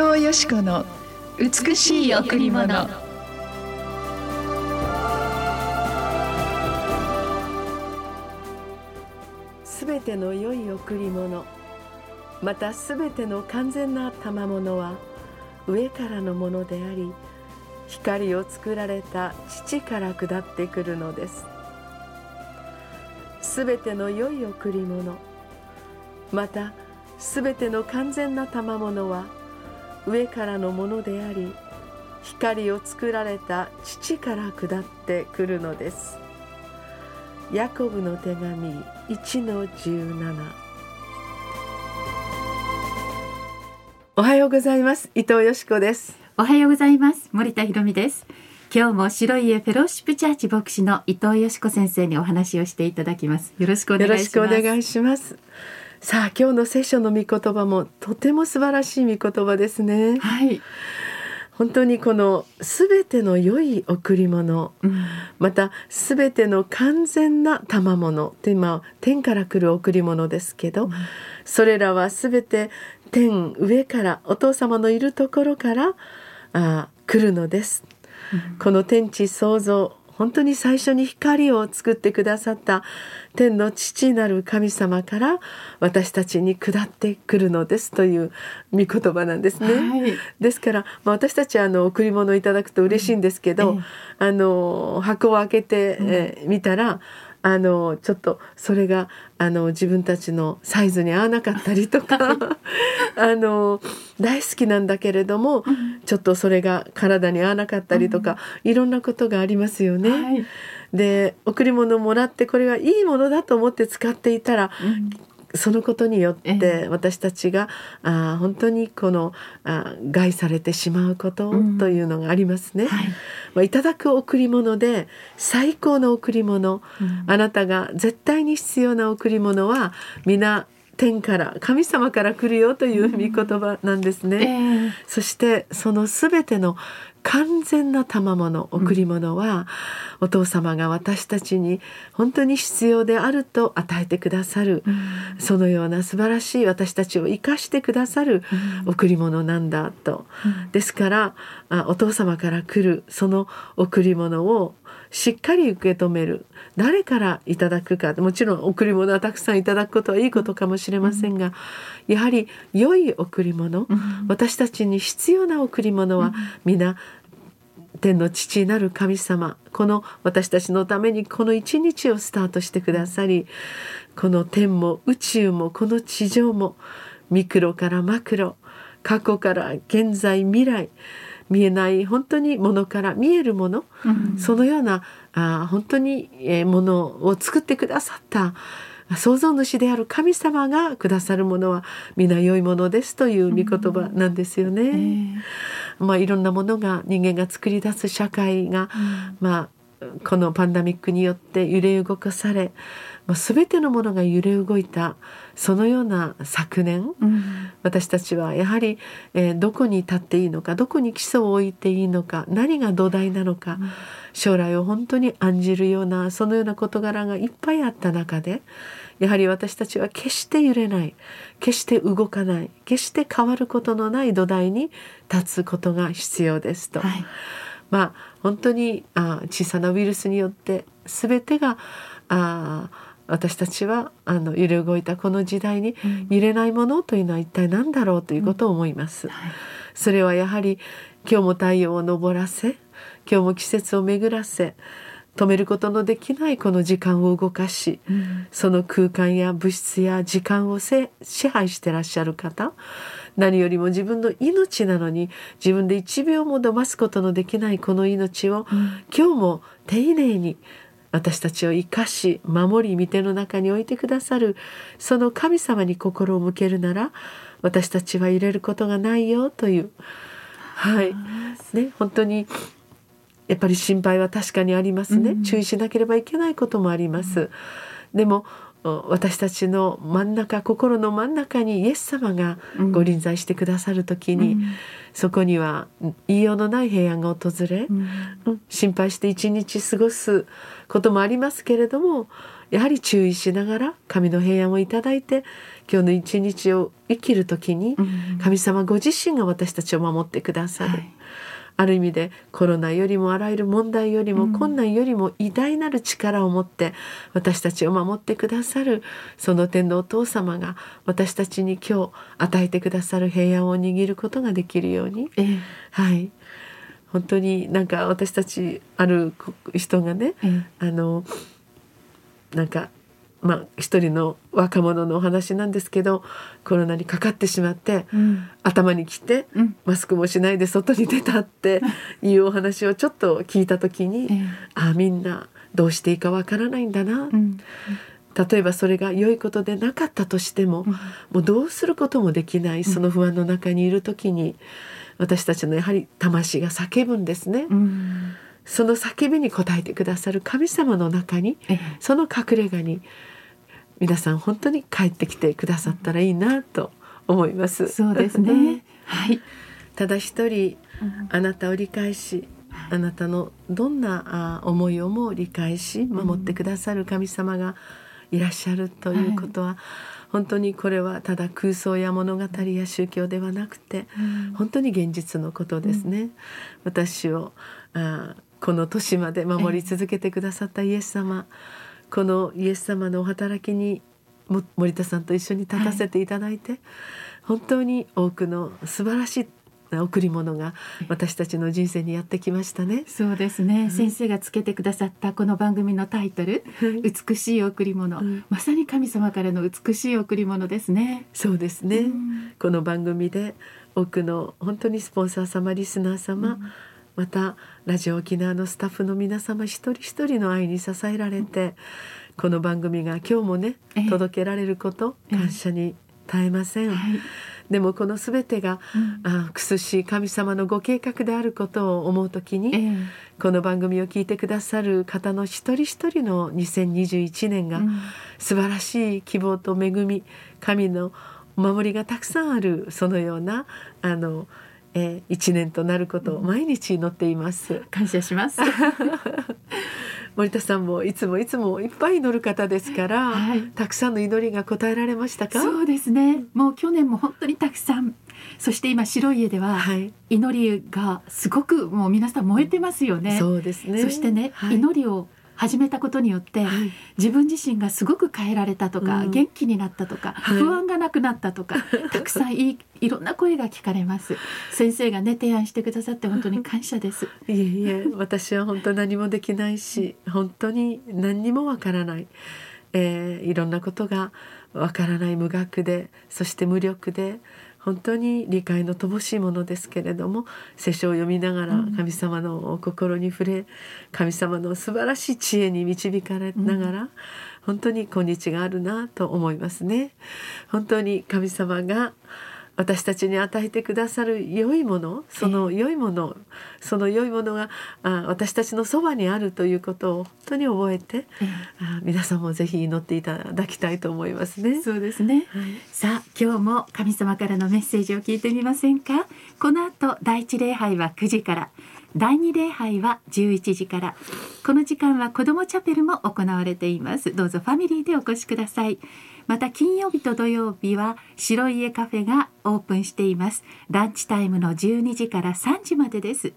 藤よし子の美しい贈り物。すべての良い贈り物。またすべての完全な賜物は上からのものであり光を作られた父から下ってくるのです。すべての良い贈り物。またすべての完全な賜物は上からのものであり光を作られた父から下ってくるのです。ヤコブの手紙1の17おはようございます。伊藤よしこです。おはようございます。森田博美です。今日も白い家フェローシップチャーチ牧師の伊藤よしこ先生にお話をしていただきます。よろしくお願いしますさあ今日の聖書の御言葉もとても素晴らしい御言葉ですね。はい。本当にこのすべての良い贈り物、うん、またすべての完全な賜物って今天から来る贈り物ですけど、うん、それらはすべて天上からお父様のいるところからあ来るのです、うん、この天地創造本当に最初に光を作ってくださった天の父なる神様から私たちに下ってくるのですという御言葉なんですね。はい、ですから、まあ、私たちはあの贈り物をいただくと嬉しいんですけど、うん、あの箱を開けてみ、えー、たらあのちょっとそれがあの自分たちのサイズに合わなかったりとか あの大好きなんだけれども、うん、ちょっとそれが体に合わなかったりとか、うん、いろんなことがありますよね。はい、で贈り物をもらってこれがいいものだと思って使っていたら、そのことによって私たちが、あ本当にこのあ害されてしまうことというのがありますね。うんはいまあ、いただく贈り物で最高の贈り物、うん、あなたが絶対に必要な贈り物は皆天から神様から来るよという御言葉なんですね。うんえ。ー、そしてそのすべての完全な賜物贈り物は、お父様が私たちに本当に必要であると与えてくださる、うん、そのような素晴らしい私たちを生かしてくださる贈り物なんだと、うん、ですからお父様から来るその贈り物をしっかり受け止める。誰からいただくか。もちろん贈り物はたくさんいただくことはいいことかもしれませんが、やはり良い贈り物、私たちに必要な贈り物は皆天の父なる神様この私たちのためにこの一日をスタートしてくださりこの天も宇宙もこの地上もミクロからマクロ過去から現在未来見えない本当にものから見えるもの、うん、そのようなあ本当にものを作ってくださった創造主である神様がくださるものは皆良いものですという御言葉なんですよね。うんえ。ー、まあいろんなものが人間が作り出す社会が、うん、まあこのパンダミックによって揺れ動かされ、まあ、全てのものが揺れ動いたそのような昨年、うん、私たちはやはり、えー、どこに立っていいのかどこに基礎を置いていいのか何が土台なのか、将来を本当に案じるようなそのような事柄がいっぱいあった中でやはり私たちは決して揺れない決して動かない決して変わることのない土台に立つことが必要ですと。はい、まあ本当にあ小さなウイルスによって全てがあ私たちはあの揺れ動いたこの時代に揺れないものというのは一体何だろうということを思います。うん。はい、それはやはり今日も太陽を昇らせ今日も季節を巡らせ止めることのできないこの時間を動かし、うん、その空間や物質や時間を支配してらっしゃる方何よりも自分の命なのに自分で1秒も伸ばすことのできないこの命を、うん、今日も丁寧に私たちを生かし守り御手の中に置いてくださるその神様に心を向けるなら私たちは入れることがないよという。はい。ね本当にやっぱり心配は確かにありますね、うん、注意しなければいけないこともあります、でも私たちの真ん中心の真ん中にイエス様がご臨在してくださる時に、うん、そこには言いようのない平安が訪れ、うん、心配して一日過ごすこともありますけれどもやはり注意しながら神の平安をいただいて今日の一日を生きる時にうん。神様ご自身が私たちを守ってくださる、はいある意味でコロナよりもあらゆる問題よりもうん。困難よりも偉大なる力を持って私たちを守ってくださるその天のお父様が私たちに今日与えてくださる平安を握ることができるように。ええ。はい。本当になんか私たちある人がねえ。あのなんかまあ一人の若者のお話なんですけどコロナにかかってしまってえうん。頭にきてうん。マスクもしないで外に出たっていうお話をちょっと聞いた時に、ええ。ああみんなどうしていいかわからないんだな、うん。例えばそれが良いことでなかったとしても、うん。もうどうすることもできないその不安の中にいる時に、私たちのやはり魂が叫ぶんですね、うんその叫びに応えてくださる神様の中にええその隠れ家に皆さん本当に帰ってきてくださったらいいなと思います。そうですね。はい。ただ一人うんあなたを理解しあなたのどんなあ思いをも理解し守ってくださる神様がいらっしゃるということは、本当にこれはただ空想や物語や宗教ではなくて本当に現実のことですね。私をあこの年まで守り続けてくださったイエス様、このイエス様のお働きにも森田さんと一緒に立たせていただいて、本当に多くの素晴らしい贈り物が私たちの人生にやってきましたね。そうですね、先生がつけてくださったこの番組のタイトル「美しい贈り物」うん。まさに神様からの美しい贈り物ですね。そうですね、うん。この番組で多くの本当にスポンサー様リスナー様、うんまたラジオ沖縄のスタッフの皆様一人一人の愛に支えられてこの番組が今日もねええ。届けられることええ。感謝に絶えません、はい。でもこの全てがうん。あくすしい神様のご計画であることを思うときに、ええ。この番組を聞いてくださる方の一人一人の2021年がうん。素晴らしい希望と恵み神のお守りがたくさんあるそのようなあの、えー一年となることを毎日祈っています。感謝します。森田さんもいつもいつもいっぱい祈る方ですから、はいたくさんの祈りが応えられましたか？そうですね。もう去年も本当にたくさん。そして今白い家でははい、祈りがすごくもう皆さん燃えてますよね。そうですねそしてね、はい祈りを始めたことによって、はい。自分自身がすごく変えられたとか、うん。元気になったとか、はい。不安がなくなったとか たくさんいいいろんな声が聞かれます。先生がね提案してくださって本当に感謝です。いえいえ私は本当何もできないし本当に何にもわからない、えーいろんなことがわからない無学でそして無力で本当に理解の乏しいものですけれども聖書を読みながらうん神様のお心に触れ神様の素晴らしい知恵に導かれながら、本当に今日があるなと思いますね。本当に神様が私たちに与えてくださる良いものその良いもの、その良いものがあ私たちのそばにあるということを本当に覚えてあ皆さんもぜひ祈っていただきたいと思いますね。そうですね。はい。さあ今日も神様からのメッセージを聞いてみませんか？この後第一礼拝は9時から。第二礼拝は11時から。この時間は子どもチャペルも行われています。どうぞファミリーでお越しくださいまた金曜日と土曜日は白家カフェがオープンしていますランチタイムの12時から3時までです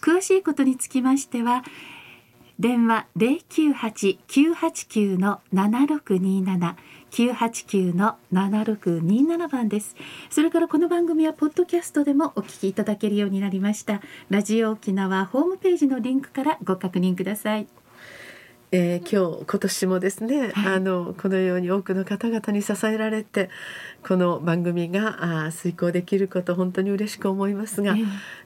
詳しいことにつきましては電話零九八九八九の七六二七九八九の七六二七番です。それからこの番組はポッドキャストでもお聞きいただけるようになりました。ラジオ沖縄ホームページのリンクからご確認ください。えー今日今年もですね、はいあのこのように多くの方々に支えられてこの番組があ遂行できること本当に嬉しく思いますが、え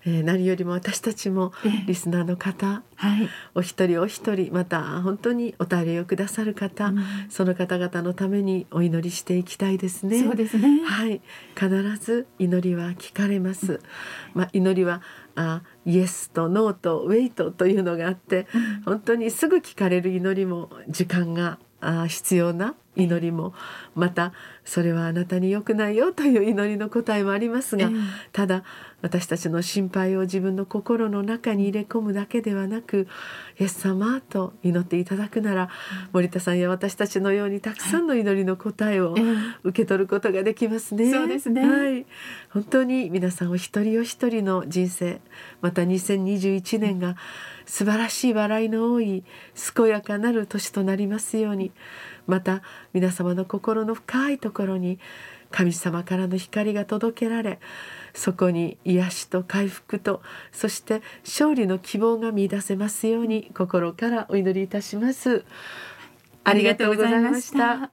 えー何よりも私たちもええリスナーの方はい。お一人お一人また本当にお便りをくださる方、うんその方々のためにお祈りしていきたいですね。そうですね。はい、必ず祈りは聞かれます。まあ、祈りはあイエスとノーとウェイトというのがあって本当にすぐ聞かれる祈りも時間があ必要な祈りもまたそれはあなたに良くないよという祈りの答えもありますが、ええ。ただ私たちの心配を自分の心の中に入れ込むだけではなく「イエス様」と祈っていただくなら、森田さんや私たちのようにたくさんの祈りの答えをええ。受け取ることができますね。そうですね。はい、本当に皆さんお一人お一人の人生また2021年が素晴らしい笑いの多い健やかなる年となりますようにまた皆様の心の深いところに神様からの光が届けられそこに癒しと回復とそして勝利の希望が見出せますように心からお祈りいたします。ありがとうございました。